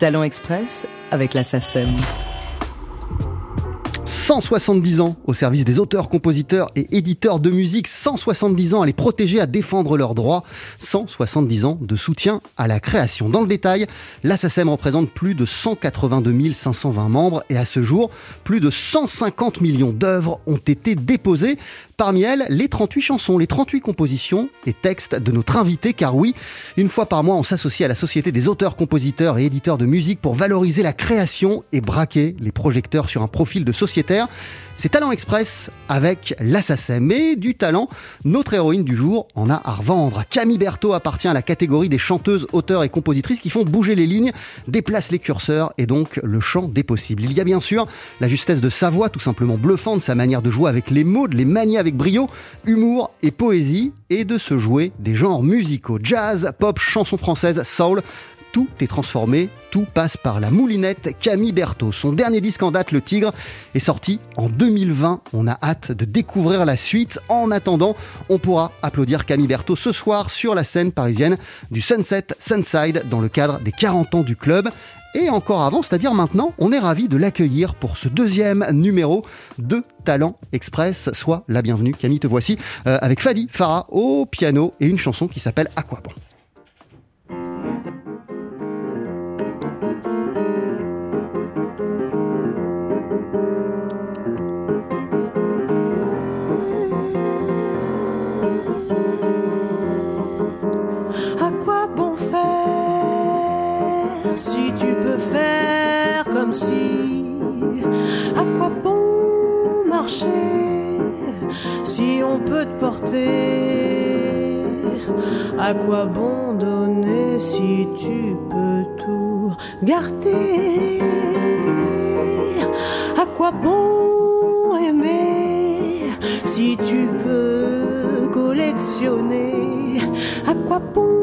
Talent Express avec la SACEM. 170 ans au service des auteurs, compositeurs et éditeurs de musique, 170 ans à les protéger, à défendre leurs droits, 170 ans de soutien à la création. Dans le détail, l'ASSACEM représente plus de 182 520 membres et à ce jour, plus de 150 millions d'œuvres ont été déposées. Parmi elles, les 38 chansons, les 38 compositions et textes de notre invité, car oui, une fois par mois, on s'associe à la Société des auteurs, compositeurs et éditeurs de musique pour valoriser la création et braquer les projecteurs sur un profil de sociétaire. C'est Talent Express avec l'assassin. Mais du talent, notre héroïne du jour en a à revendre. Camille Berthaud appartient à la catégorie des chanteuses, auteurs et compositrices qui font bouger les lignes, déplacent les curseurs et donc le chant des possibles. Il y a bien sûr la justesse de sa voix, tout simplement bluffante, sa manière de jouer avec les mots, de les manier avec brio, humour et poésie, et de se jouer des genres musicaux. Jazz, pop, chanson française, soul tout est transformé, tout passe par la moulinette Camille Berthaud. Son dernier disque en date, Le Tigre, est sorti en 2020. On a hâte de découvrir la suite. En attendant, on pourra applaudir Camille Berthaud ce soir sur la scène parisienne du Sunset Sunside dans le cadre des 40 ans du club. Et encore avant, c'est-à-dire maintenant, on est ravi de l'accueillir pour ce deuxième numéro de Talent Express. Soit la bienvenue, Camille, te voici, euh, avec Fadi Farah au piano et une chanson qui s'appelle À quoi bon si. À quoi bon marcher si on peut te porter? À quoi bon donner si tu peux tout garder? À quoi bon aimer si tu peux collectionner? À quoi bon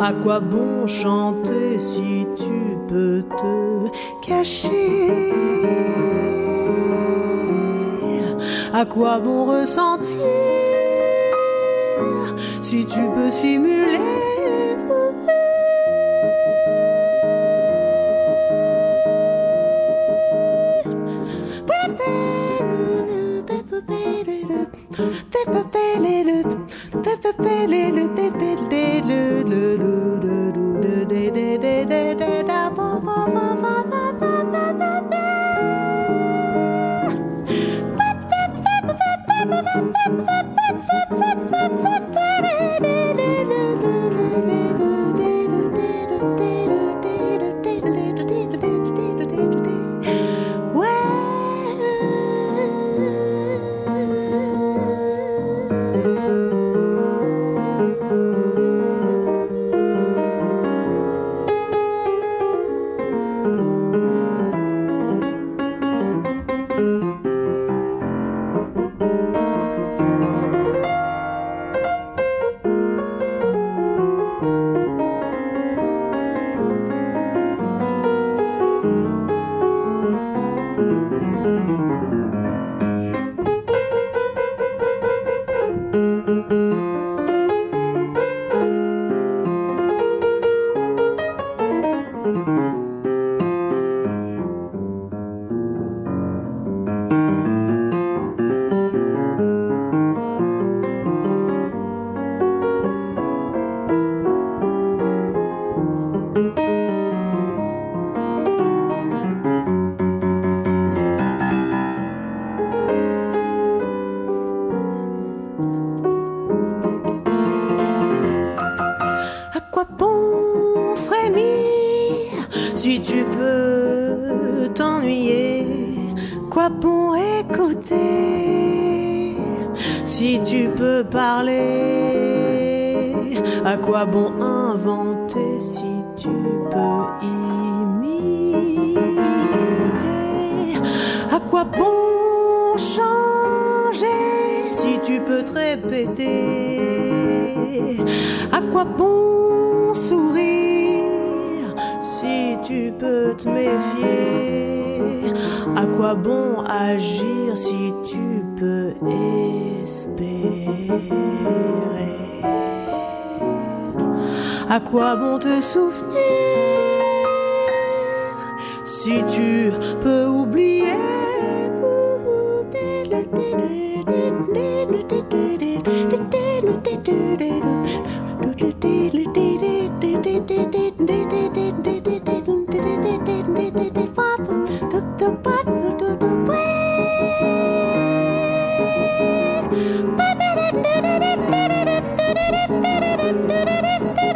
À quoi bon chanter si tu peux te cacher? À quoi bon ressentir si tu peux simuler? écouter. Si tu peux parler, à quoi bon inventer si tu peux imiter? À quoi bon changer si tu peux te répéter? À quoi bon sourire si tu peux te méfier? Agir si tu peux espérer? À quoi bon te souvenir si tu peux oublier?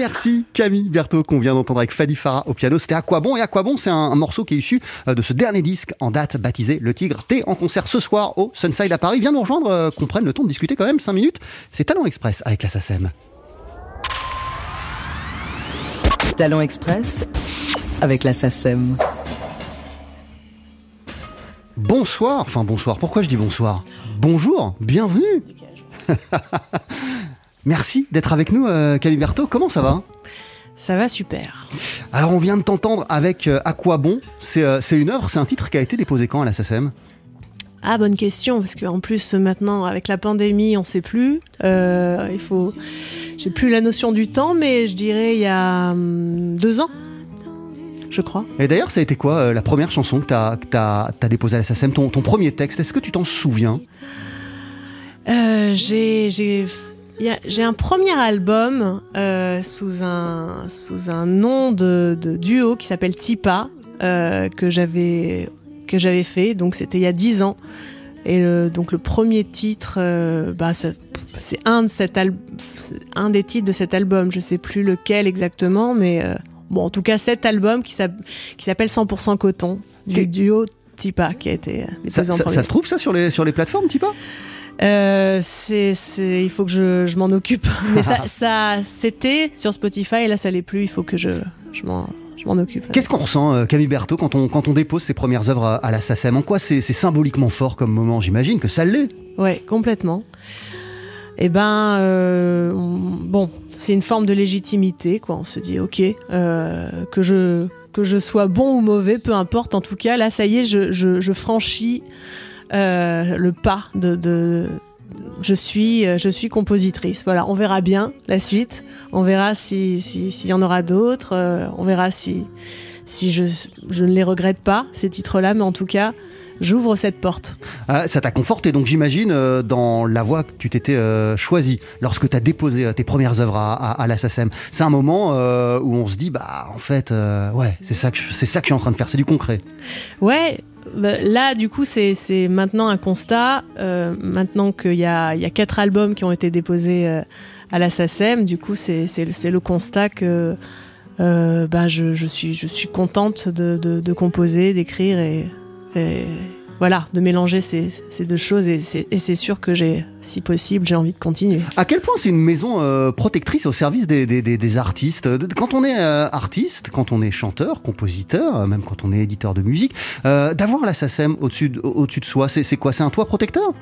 merci Camille Berthaud qu'on vient d'entendre avec Fadi Farah au piano. C'était À quoi bon Et À quoi bon c'est un, un morceau qui est issu euh, de ce dernier disque en date baptisé Le Tigre. T'es en concert ce soir au Sunside à Paris. Viens nous rejoindre, euh, qu'on prenne le temps de discuter quand même 5 minutes. C'est Talent Express avec la SACEM. Talent Express avec la SACEM. Bonsoir, enfin bonsoir, pourquoi je dis bonsoir? Bonjour, bienvenue Merci d'être avec nous euh, Berthaud, comment ça va Ça va super. Alors on vient de t'entendre avec euh, À quoi bon? C'est euh, c'est une œuvre, c'est un titre qui a été déposé quand à la SACEM Ah, bonne question, parce qu'en plus, maintenant, avec la pandémie, on sait plus. Euh, il faut. J'ai plus la notion du temps, mais je dirais il y a hum, deux ans, je crois. Et d'ailleurs ça a été quoi euh, la première chanson que t'as as, déposée à la SACEM, ton, ton premier texte, est-ce que tu t'en souviens? Euh, j'ai. J'ai un premier album euh, sous, un, sous un nom de, de duo qui s'appelle Tipa euh, que j'avais que j'avais fait. Donc c'était il y a dix ans. Et le- donc le premier titre euh, bah, c'est un de cet un des titres de cet album. Je sais plus lequel exactement mais bon en tout cas cet album qui s'app- qui s'appelle 100% coton du duo Tipa qui a été ça, ça se trouve ça sur les, sur les plateformes, Tipa? Euh, c'est, c'est- il faut que je, je m'en occupe. Mais ça, ça, c'était sur Spotify et là, ça l'est plus. Il faut que je, je m'en, je m'en occupe. Qu'est-ce qu'on ressent, euh, Camille Berthaud, quand on, quand on dépose ses premières œuvres à, à la SACEM En quoi c'est c'est symboliquement fort comme moment? J'imagine que ça l'est. Ouais, complètement. Eh ben, euh, on- bon, c'est une forme de légitimité, quoi. On se dit, ok, euh, que je que je sois bon ou mauvais, peu importe. En tout cas, là, ça y est, je, je, je franchis euh, le pas de, de- je suis je suis compositrice. Voilà, on verra bien la suite. On verra si si- s'il y en aura d'autres. euh, on verra si si je je ne les regrette pas ces titres-là, mais en tout cas, j'ouvre cette porte. Ah, ça t'a conforté, donc j'imagine, euh, dans la voie que tu t'étais choisie lorsque tu as déposé tes premières œuvres à, à, à la SACEM. C'est un moment où on se dit, bah en fait, ouais, c'est ça, que je- c'est ça que je suis en train de faire, c'est du concret. Ouais, là, du coup, c'est maintenant un constat. euh, maintenant qu'il y a, quatre albums qui ont été déposés euh, à la SACEM, du coup, c'est le, constat que euh, ben, je, suis, contente de, composer, d'écrire et voilà, de mélanger ces, ces deux choses. Et c'est sûr que j'ai, si possible, j'ai envie de continuer. À quel point c'est une maison euh, protectrice au service des, des- des- des artistes? Quand on est euh, artiste, quand on est chanteur, compositeur, euh, même quand on est éditeur de musique, euh, d'avoir la SACEM au-dessus de, soi, c'est quoi? C'est un toit protecteur?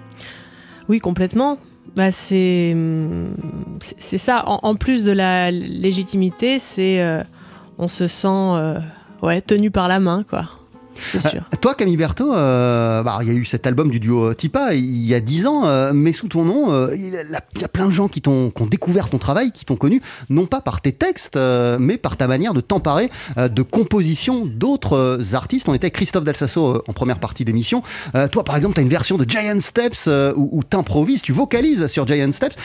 Oui, complètement. Bah, c'est ça. En, en plus de la légitimité, c'est on se sent ouais tenu par la main, quoi. Euh, Toi, Camille Berthaud, euh, bah, il y a eu cet album du duo euh, Tipa il y a 10 ans, mais sous ton nom, il y a plein de gens qui, t'ont, ont découvert ton travail, qui t'ont connu, non pas par tes textes, mais par ta manière de t'emparer de compositions d'autres artistes. On était avec Christophe Dalsasso en première partie d'émission. Toi, par exemple, tu as une version de Giant Steps où, où tu improvises, tu vocalises sur Giant Steps.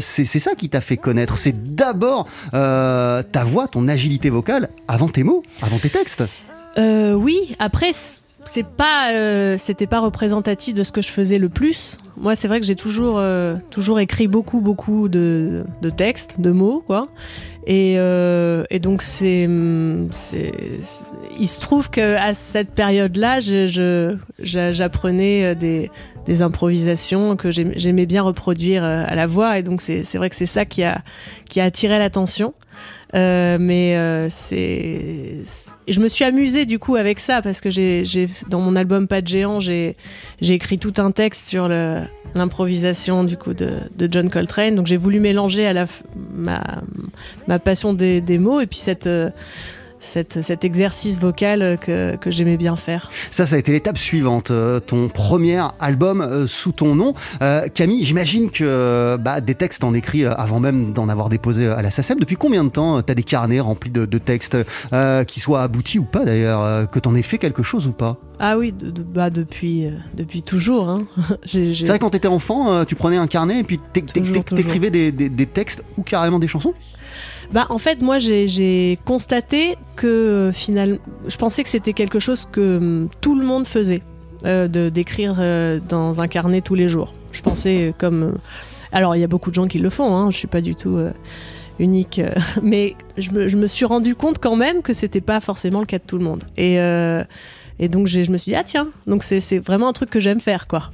C'est, ça qui t'a fait connaître. C'est d'abord ta voix, ton agilité vocale, avant tes mots, avant tes textes. Euh, oui. Après, c'est pas, euh, c'était pas représentatif de ce que je faisais le plus. Moi, c'est vrai que j'ai toujours, euh, toujours écrit beaucoup, beaucoup de, de textes, de mots, quoi. Et, euh, et donc, c'est, il se trouve que à cette période-là, j'apprenais euh, des, des improvisations que j'aim- j'aimais bien reproduire euh, à la voix. Et donc, c'est, c'est vrai que c'est ça qui a, qui a attiré l'attention. Euh, mais euh, c'est, je me suis amusée du coup avec ça parce que j'ai, dans mon album Pas de géant, j'ai, écrit tout un texte sur l'improvisation du coup de, John Coltrane. Donc j'ai voulu mélanger à la ma passion des, des mots et puis cette, euh, cette, cet exercice vocal que, que j'aimais bien faire. Ça, ça a été l'étape suivante, euh, ton premier album euh, sous ton nom. Euh, Camille, j'imagine que bah, des textes en écrit avant même d'en avoir déposé à la SACEM. Depuis combien de temps tu as des carnets remplis de, de textes, euh, qui soient aboutis ou pas d'ailleurs, que t'en aies fait quelque chose ou pas? Ah oui, de- de- bah depuis, euh, depuis toujours. hein. C'est vrai quand t'étais enfant, euh, tu prenais un carnet et puis t'écrivais des, des- des textes ou carrément des chansons? Bah, en fait, moi, j'ai- constaté que finalement, je pensais que c'était quelque chose que hum, tout le monde faisait, euh, d'écrire euh, dans un carnet tous les jours. Je pensais euh, comme. alors, il y a beaucoup de gens qui le font. Hein, je suis pas du tout unique, mais je me, suis rendu compte quand même que c'était pas forcément le cas de tout le monde. Et donc, je me suis dit ah tiens, donc c'est vraiment un truc que j'aime faire, quoi,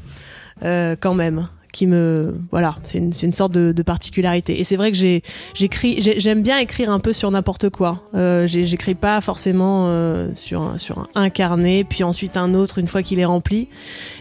quand même qui me voilà c'est une, une sorte de, particularité. Et c'est vrai que j'aime bien écrire un peu sur n'importe quoi. Euh, j'écris pas forcément euh, sur un, sur un, carnet puis ensuite un autre une fois qu'il est rempli.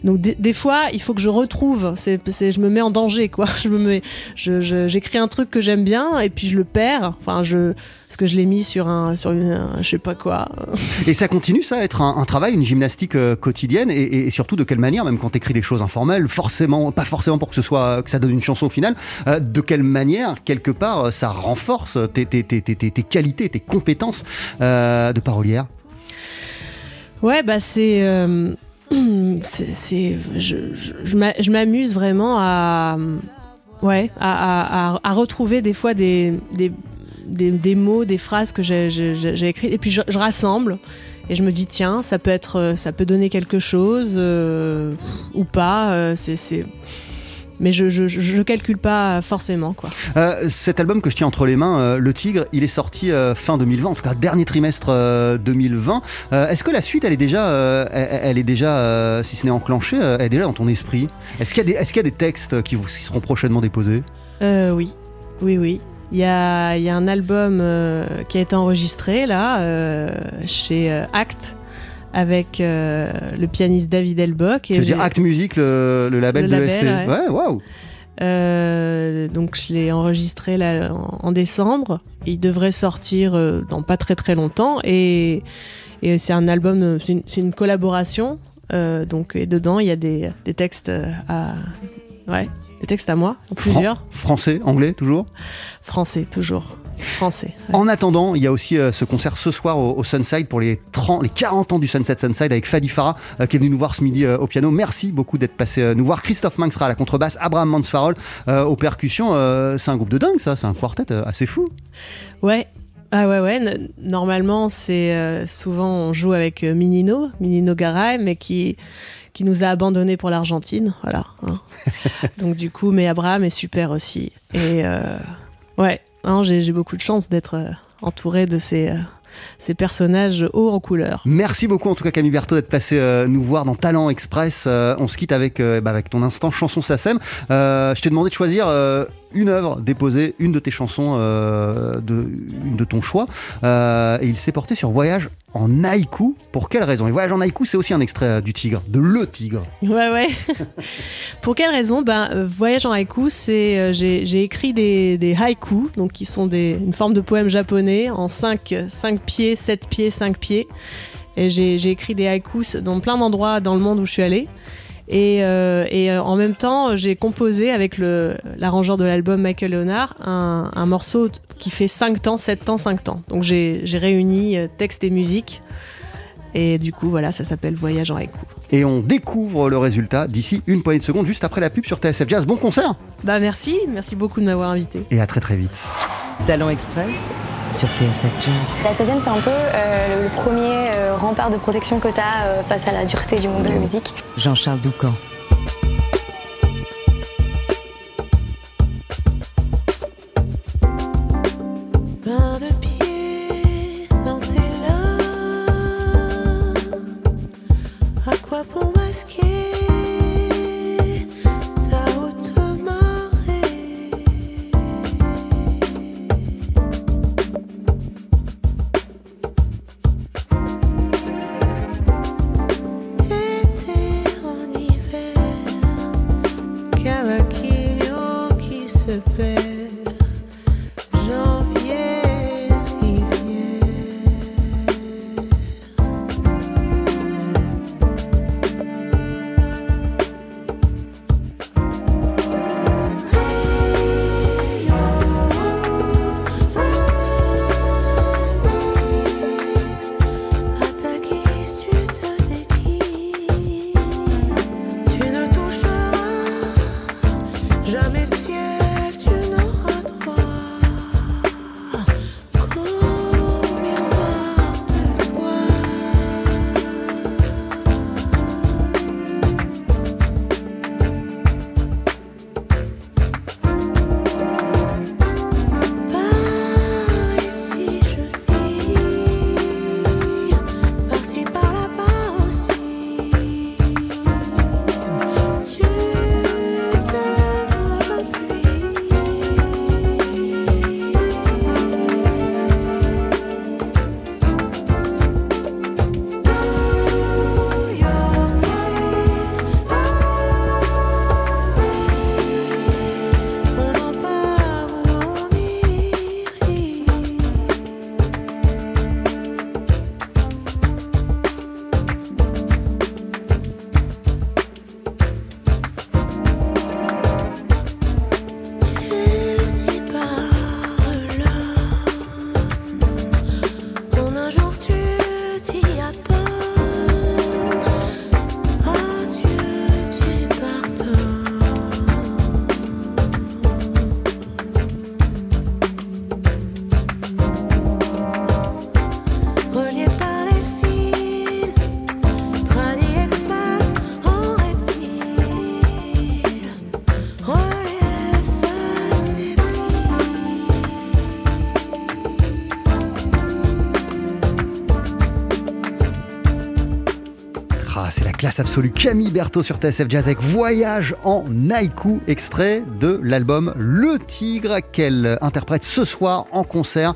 Donc des, fois il faut que je retrouve c'est je me mets en danger quoi. Je me mets j'écris un truc que j'aime bien et puis je le perds. Enfin je parce que je l'ai mis sur un sur une un- je sais pas quoi Et ça continue, ça, à être un, un travail, une gymnastique euh, quotidienne, et, et surtout de quelle manière, même quand tu écris des choses informelles, forcément, pas forcément pour que ce soit que ça donne une chanson au final, euh, de quelle manière, quelque part, euh, ça renforce tes, tes, tes, tes, qualités, tes compétences euh, de parolière? Ouais, bah c'est. c'est- je je- je m'a- je m'amuse vraiment à. Ouais, à, à- à- à retrouver des fois des, des, des, des mots, des phrases que j'ai- écrites. Et puis je, je rassemble. Et je me dis, tiens, ça peut, être, ça peut donner quelque chose euh, ou pas. euh, c'est Mais je, je, je, calcule pas forcément, quoi. Euh, cet album que je tiens entre les mains, euh, Le Tigre, il est sorti euh, fin 2020, en tout cas dernier trimestre euh, 2020. Euh, Est-ce que la suite, elle est déjà, euh, elle, elle est déjà, euh, si ce n'est enclenchée, euh, elle est déjà dans ton esprit? Est-ce qu'il y, a des- est-ce qu'il y a des textes qui, vous, qui seront prochainement déposés? Euh, oui, oui, oui. Il y a, il y a un album euh, qui a été enregistré là euh, chez euh, Act avec le pianiste David Elbock. Tu veux dire Act Music, le, le label Le de label, ST ouais. Waouh donc je l'ai enregistré là en, en décembre. Il devrait sortir dans pas très très longtemps et, et c'est un album, c'est une, collaboration. donc et dedans il y a des, des textes à ouais des textes à moi, plusieurs Français, anglais, toujours? Français toujours français. ouais. En attendant, il y a aussi euh, ce concert ce soir au, au Sunside pour les, 30, les 40 ans du Sunset Sunside avec Fadi Farah euh, qui est venu nous voir ce midi euh, au piano. Merci beaucoup d'être passé nous voir. Christophe Manx sera à la contrebasse, Abraham Mansfarol aux percussions. C'est un groupe de dingue ça, c'est un quartet assez fou. Ouais. Ah ouais, ouais. Normalement, c'est euh, souvent on joue avec euh, Minino, Minino Garay, mais qui, qui nous a abandonnés pour l'Argentine. Voilà. hein. Donc, du coup, mais Abraham est super aussi. Et euh, ouais, hein, j'ai beaucoup de chance d'être euh, entouré de ces, ces personnages hauts en couleur. Merci beaucoup en tout cas Camille Berthaud d'être passé euh, nous voir dans Talent Express. Euh, on se quitte avec, euh, bah, avec ton instant chanson Sassem. Euh, je t'ai demandé de choisir une œuvre, déposer une de tes chansons, euh, de, une de ton choix. Euh, et il s'est porté sur Voyage en haïku. Pour quelle raison? Et Voyage en haïku, c'est aussi un extrait euh, du Tigre, de Le Tigre. Ouais, ouais. Pour quelle raison? Ben, Voyage en haïku, c'est j'ai écrit des, haïkus, donc qui sont des, une forme de poème japonais en 5, pieds, 7 pieds, 5 pieds. Et j'ai écrit des haïkus dans plein d'endroits dans le monde où je suis allée. Et, euh, et euh, en même temps, j'ai composé avec le- l'arrangeur de l'album Michael Leonard un, un morceau qui fait 5 temps, 7 temps, 5 temps. Donc j'ai réuni euh, texte et musique. Et du coup, voilà, ça s'appelle Voyage en haïku. Et on découvre le résultat d'ici une poignée de secondes, juste après la pub sur TSF Jazz. Bon concert Bah merci, merci beaucoup de m'avoir invité. et à très très vite. Talent Express sur TSF Jazz. La 16e, c'est un peu euh, le, le premier euh, rempart de protection que tu as face à la dureté du monde de la musique. Jean-Charles Doucan. Classe absolue. Camille Berthaud sur TSF Jazz avec Voyage en Naïku, extrait de l'album Le Tigre qu'elle interprète ce soir en concert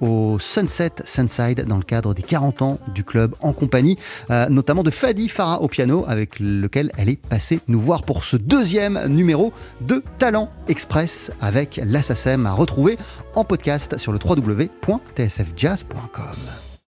au Sunset Sunside dans le cadre des 40 ans du club en compagnie euh, notamment de Fadi Farah au piano avec lequel elle est passée nous voir pour ce deuxième numéro de Talent Express avec l'Assasem à retrouver en podcast sur le www.tsfjazz.com.